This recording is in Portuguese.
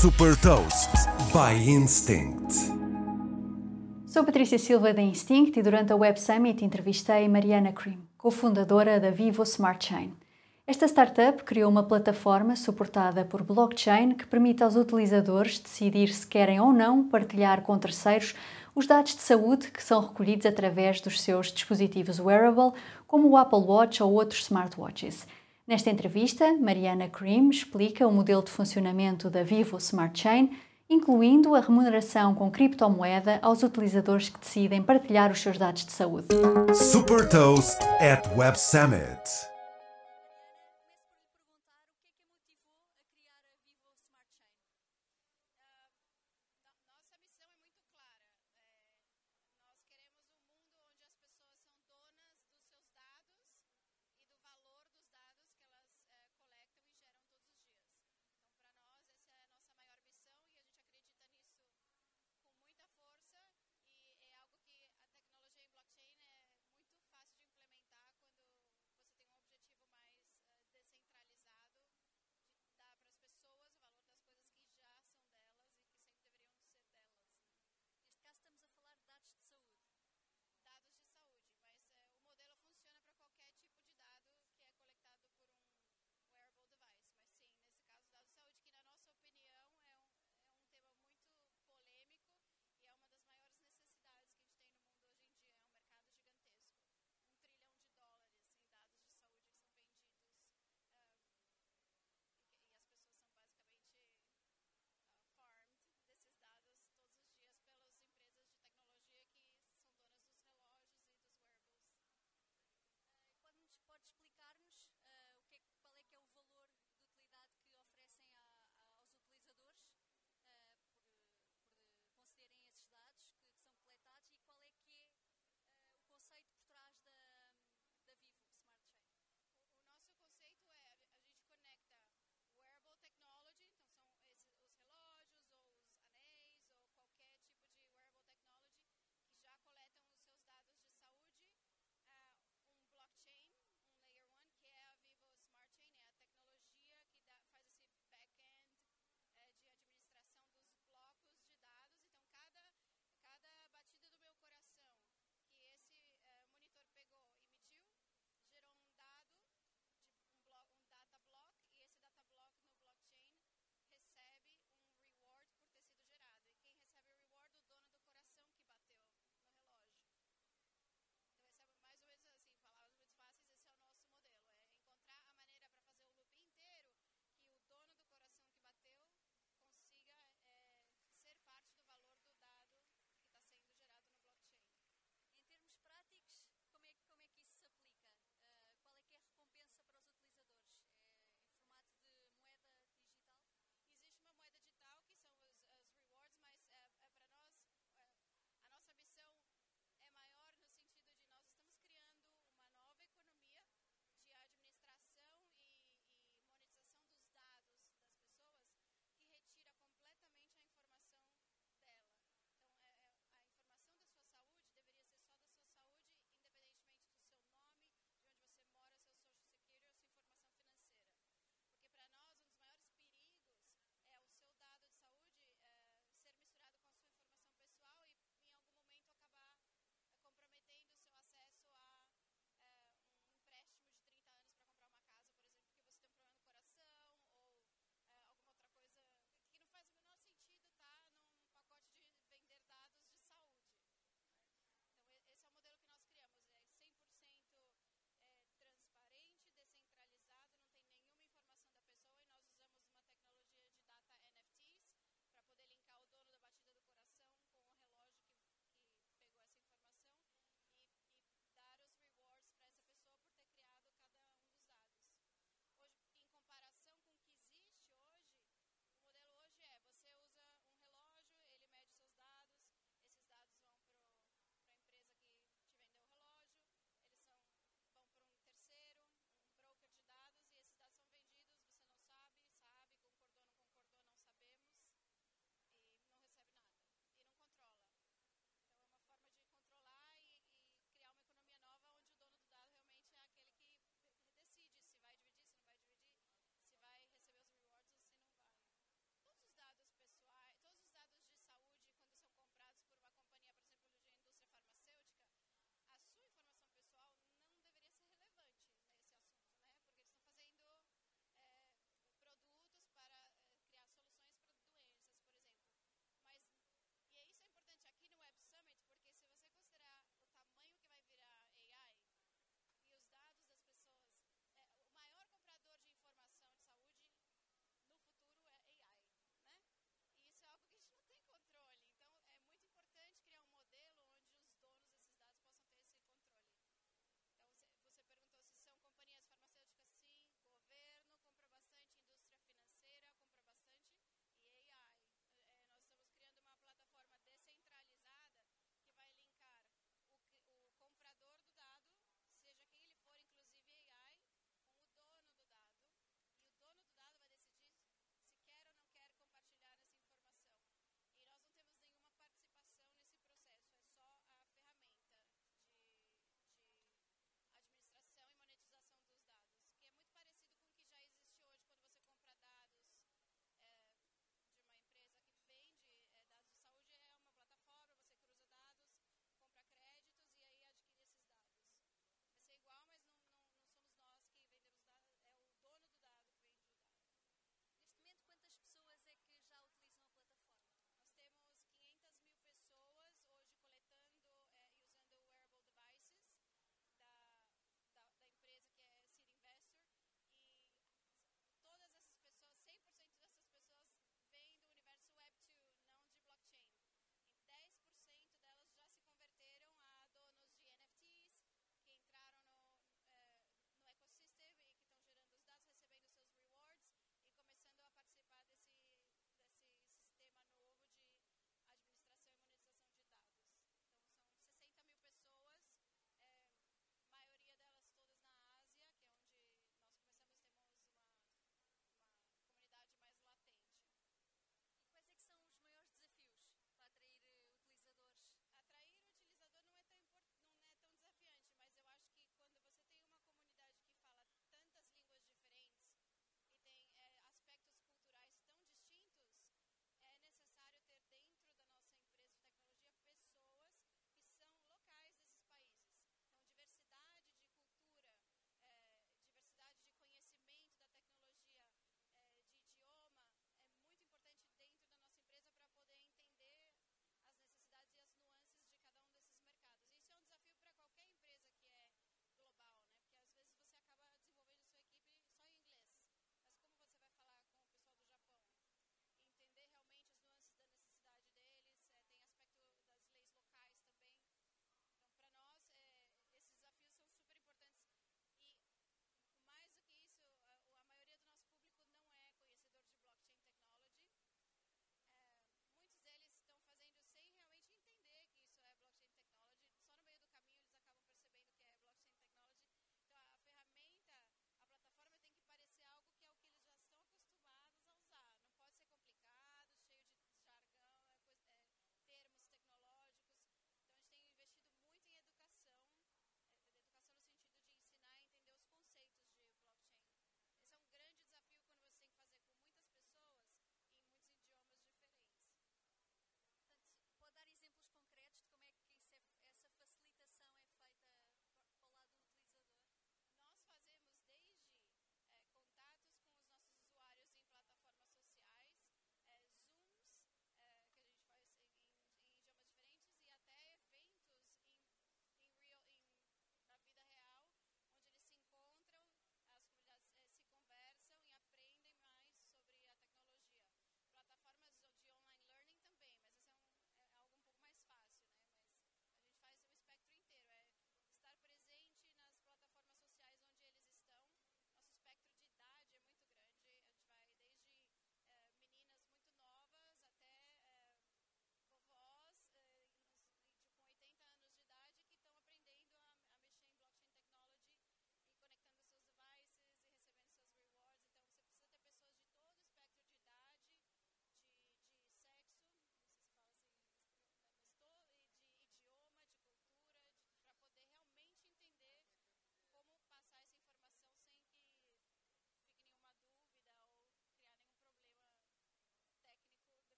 Super Toast by Instinct. Sou Patrícia Silva da Instinct e durante a Web Summit entrevistei Mariana Cream, cofundadora da Vivo Smart Chain. Esta startup criou uma plataforma suportada por blockchain que permite aos utilizadores decidir se querem ou não partilhar com terceiros os dados de saúde que são recolhidos através dos seus dispositivos wearable, como o Apple Watch ou outros smartwatches. Nesta entrevista, Mariana Cream explica o modelo de funcionamento da Vivo Smart Chain, incluindo a remuneração com criptomoeda aos utilizadores que decidem partilhar os seus dados de saúde. Super Toast at Web Summit.